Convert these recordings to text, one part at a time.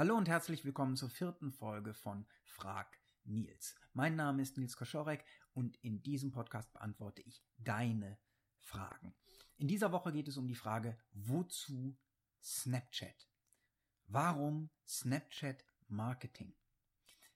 Hallo und herzlich willkommen zur vierten Folge von Frag Nils. Mein Name ist Nils Koschorek und in diesem Podcast beantworte ich deine Fragen. In dieser Woche geht es um die Frage, wozu Snapchat? Warum Snapchat Marketing?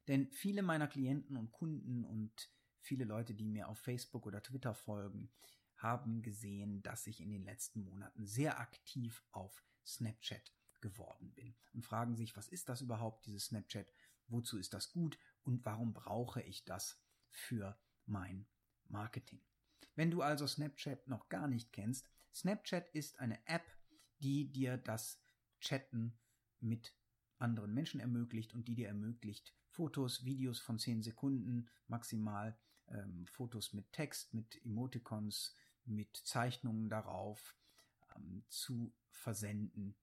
Denn viele meiner Klienten und Kunden und viele Leute, die mir auf Facebook oder Twitter folgen, haben gesehen, dass ich in den letzten Monaten sehr aktiv auf Snapchat geworden bin und fragen sich, was ist das überhaupt, dieses Snapchat, wozu ist das gut? Und warum brauche ich das für mein Marketing. Wenn du also Snapchat noch gar nicht kennst, Snapchat ist eine App, die dir das Chatten mit anderen Menschen ermöglicht und die dir ermöglicht, Fotos, Videos von 10 Sekunden maximal, ähm, Fotos mit Text, mit Emoticons, mit Zeichnungen darauf ähm, zu versenden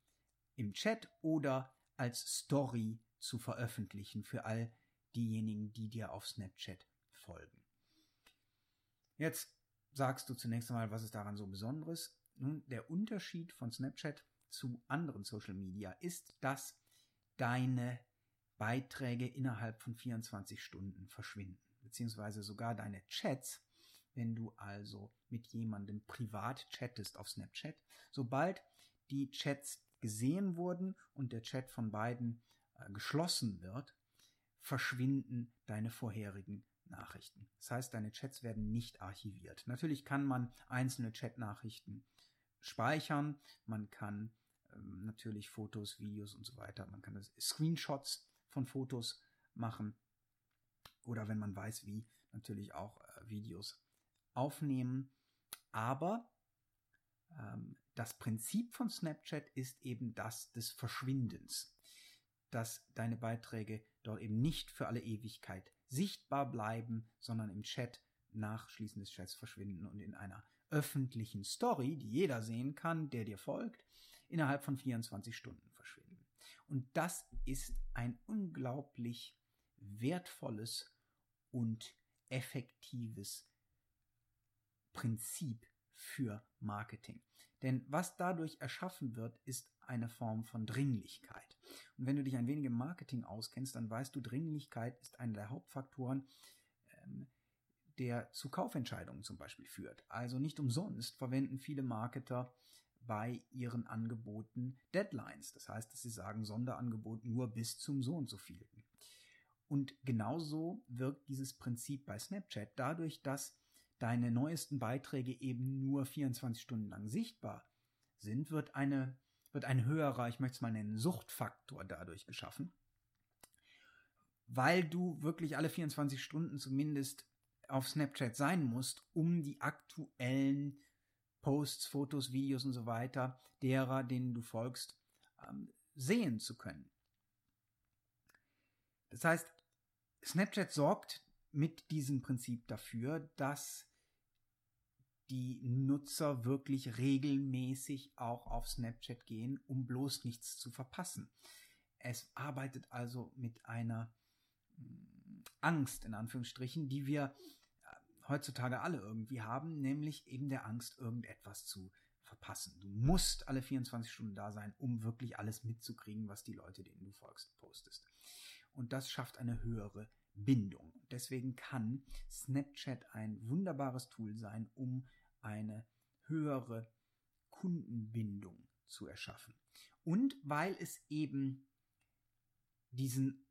im Chat oder als Story zu veröffentlichen für all diejenigen, die dir auf Snapchat folgen. Jetzt sagst du zunächst einmal, was ist daran so Besonderes? Nun, der Unterschied von Snapchat zu anderen Social Media ist, dass deine Beiträge innerhalb von 24 Stunden verschwinden, beziehungsweise sogar deine Chats, wenn du also mit jemandem privat chattest auf Snapchat. Sobald die Chats gesehen wurden und der Chat von beiden äh, geschlossen wird, verschwinden deine vorherigen Nachrichten. Das heißt, deine Chats werden nicht archiviert. Natürlich kann man einzelne Chatnachrichten speichern, man kann ähm, natürlich Fotos, Videos und so weiter, man kann Screenshots von Fotos machen oder wenn man weiß wie, natürlich auch äh, Videos aufnehmen. Aber ähm, das Prinzip von Snapchat ist eben das des Verschwindens, dass deine Beiträge dort eben nicht für alle Ewigkeit sichtbar bleiben, sondern im Chat nach Schließen des Chats verschwinden und in einer öffentlichen Story, die jeder sehen kann, der dir folgt, innerhalb von 24 Stunden verschwinden. Und das ist ein unglaublich wertvolles und effektives Prinzip für Marketing. Denn was dadurch erschaffen wird, ist eine Form von Dringlichkeit. Und wenn du dich ein wenig im Marketing auskennst, dann weißt du, Dringlichkeit ist einer der Hauptfaktoren, ähm, der zu Kaufentscheidungen zum Beispiel führt. Also nicht umsonst verwenden viele Marketer bei ihren Angeboten Deadlines. Das heißt, dass sie sagen, Sonderangebot nur bis zum so und so vielten. Und genauso wirkt dieses Prinzip bei Snapchat dadurch, dass deine neuesten Beiträge eben nur 24 Stunden lang sichtbar sind, wird eine wird ein höherer, ich möchte es mal nennen, Suchtfaktor dadurch geschaffen, weil du wirklich alle 24 Stunden zumindest auf Snapchat sein musst, um die aktuellen Posts, Fotos, Videos und so weiter derer, denen du folgst, ähm, sehen zu können. Das heißt, Snapchat sorgt mit diesem Prinzip dafür, dass die Nutzer wirklich regelmäßig auch auf Snapchat gehen, um bloß nichts zu verpassen. Es arbeitet also mit einer mm, Angst, in Anführungsstrichen, die wir äh, heutzutage alle irgendwie haben, nämlich eben der Angst, irgendetwas zu verpassen. Du musst alle 24 Stunden da sein, um wirklich alles mitzukriegen, was die Leute, denen du folgst, postest. Und das schafft eine höhere Bindung. Deswegen kann Snapchat ein wunderbares Tool sein, um eine höhere Kundenbindung zu erschaffen. Und weil es eben diesen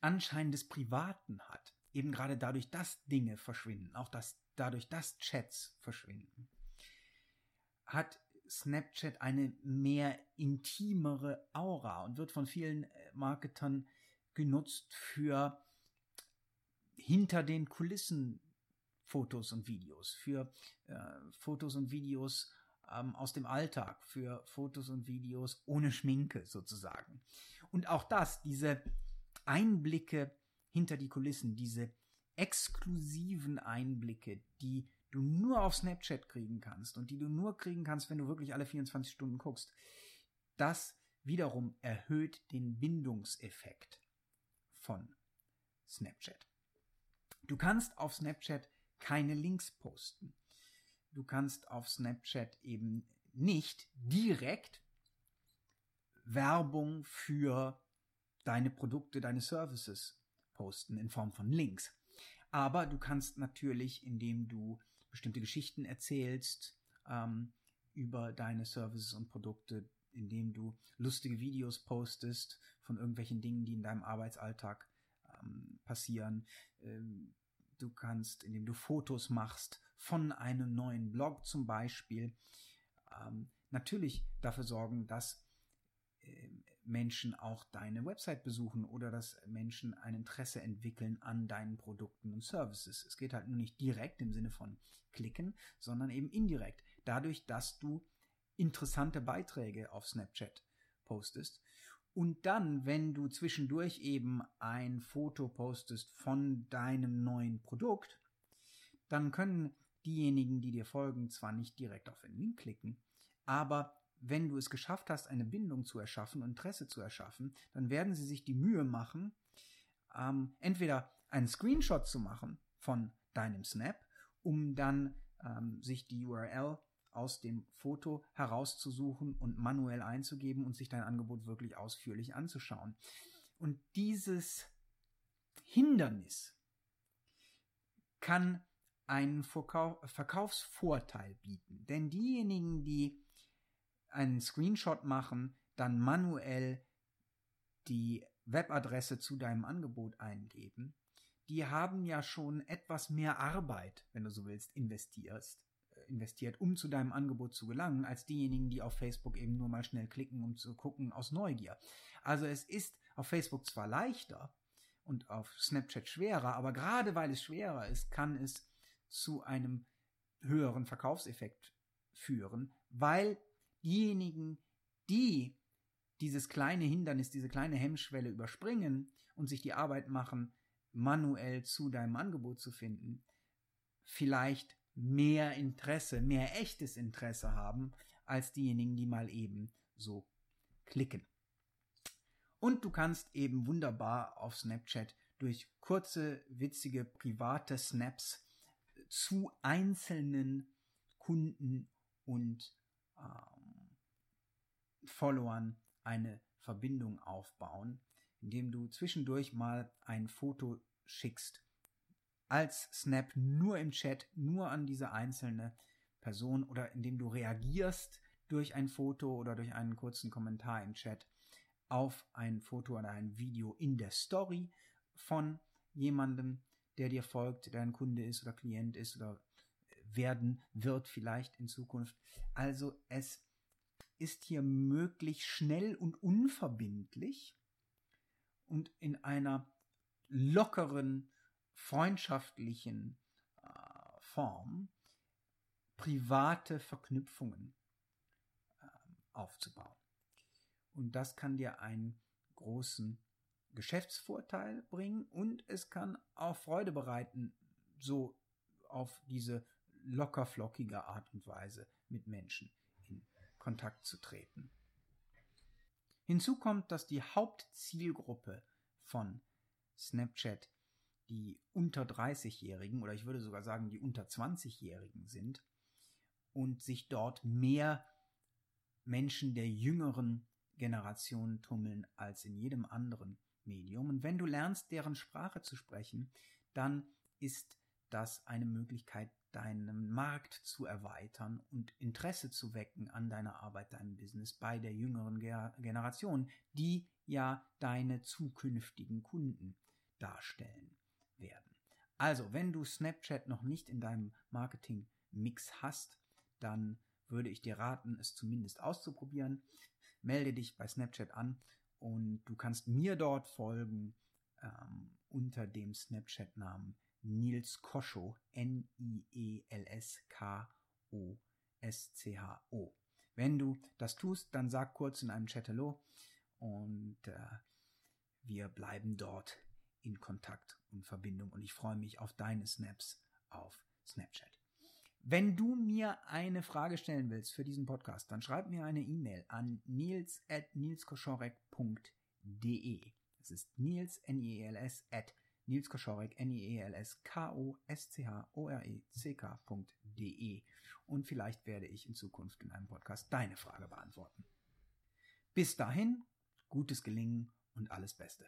Anschein des Privaten hat, eben gerade dadurch, dass Dinge verschwinden, auch dass dadurch, dass Chats verschwinden, hat Snapchat eine mehr intimere Aura und wird von vielen äh, Marketern genutzt für hinter den Kulissen Fotos und Videos, für äh, Fotos und Videos ähm, aus dem Alltag, für Fotos und Videos ohne Schminke sozusagen. Und auch das, diese Einblicke hinter die Kulissen, diese exklusiven Einblicke, die du nur auf Snapchat kriegen kannst und die du nur kriegen kannst, wenn du wirklich alle 24 Stunden guckst, das wiederum erhöht den Bindungseffekt von Snapchat. Du kannst auf Snapchat keine Links posten. Du kannst auf Snapchat eben nicht direkt Werbung für deine Produkte, deine Services posten in Form von Links. Aber du kannst natürlich, indem du bestimmte Geschichten erzählst ähm, über deine Services und Produkte, indem du lustige Videos postest von irgendwelchen Dingen, die in deinem Arbeitsalltag ähm, passieren. Ähm, du kannst, indem du Fotos machst von einem neuen Blog zum Beispiel, ähm, natürlich dafür sorgen, dass äh, Menschen auch deine Website besuchen oder dass Menschen ein Interesse entwickeln an deinen Produkten und Services. Es geht halt nur nicht direkt im Sinne von klicken, sondern eben indirekt. Dadurch, dass du interessante Beiträge auf Snapchat postest. Und dann, wenn du zwischendurch eben ein Foto postest von deinem neuen Produkt, dann können diejenigen, die dir folgen, zwar nicht direkt auf den Link klicken, aber wenn du es geschafft hast, eine Bindung zu erschaffen Interesse zu erschaffen, dann werden sie sich die Mühe machen, ähm, entweder einen Screenshot zu machen von deinem Snap, um dann ähm, sich die URL aus dem Foto herauszusuchen und manuell einzugeben und sich dein Angebot wirklich ausführlich anzuschauen. Und dieses Hindernis kann einen Verkaufsvorteil bieten. Denn diejenigen, die einen Screenshot machen, dann manuell die Webadresse zu deinem Angebot eingeben, die haben ja schon etwas mehr Arbeit, wenn du so willst, investierst, investiert, um zu deinem Angebot zu gelangen, als diejenigen, die auf Facebook eben nur mal schnell klicken, um zu gucken aus Neugier. Also es ist auf Facebook zwar leichter und auf Snapchat schwerer, aber gerade weil es schwerer ist, kann es zu einem höheren Verkaufseffekt führen, weil diejenigen, die dieses kleine Hindernis, diese kleine Hemmschwelle überspringen und sich die Arbeit machen, manuell zu deinem Angebot zu finden, vielleicht mehr Interesse, mehr echtes Interesse haben, als diejenigen, die mal eben so klicken. Und du kannst eben wunderbar auf Snapchat durch kurze, witzige, private Snaps zu einzelnen Kunden und ähm, Followern eine Verbindung aufbauen, indem du zwischendurch mal ein Foto schickst als Snap nur im Chat, nur an diese einzelne Person oder indem du reagierst durch ein Foto oder durch einen kurzen Kommentar im Chat auf ein Foto oder ein Video in der Story von jemandem, der dir folgt, der ein Kunde ist oder Klient ist oder werden wird vielleicht in Zukunft. Also es ist hier möglich schnell und unverbindlich und in einer lockeren, freundschaftlichen äh, Form private Verknüpfungen äh, aufzubauen. Und das kann dir einen großen Geschäftsvorteil bringen und es kann auch Freude bereiten, so auf diese locker flockige Art und Weise mit Menschen in Kontakt zu treten. Hinzu kommt, dass die Hauptzielgruppe von Snapchat die unter 30-Jährigen oder ich würde sogar sagen die unter 20-Jährigen sind und sich dort mehr Menschen der jüngeren Generation tummeln als in jedem anderen Medium. Und wenn du lernst, deren Sprache zu sprechen, dann ist das eine Möglichkeit, deinen Markt zu erweitern und Interesse zu wecken an deiner Arbeit, deinem Business bei der jüngeren Generation, die ja deine zukünftigen Kunden darstellen werden. Also, wenn du Snapchat noch nicht in deinem Marketing-Mix hast, dann würde ich dir raten, es zumindest auszuprobieren. Melde dich bei Snapchat an und du kannst mir dort folgen ähm, unter dem Snapchat-Namen Nils Koscho, N-I-E-L-S-K-O-S-C-H-O. Wenn du das tust, dann sag kurz in einem Chat Hallo und äh, wir bleiben dort in Kontakt und Verbindung und ich freue mich auf deine Snaps auf Snapchat. Wenn du mir eine Frage stellen willst für diesen Podcast, dann schreib mir eine E-Mail an nils at nilskoschorek.de. Das ist nils, N-I-E-L-S, at Nils Koschorek, N-I-E-L-S-K-O-S-C-H-O-R-E-C-K.de. Und vielleicht werde ich in Zukunft in einem Podcast deine Frage beantworten. Bis dahin, gutes Gelingen und alles Beste.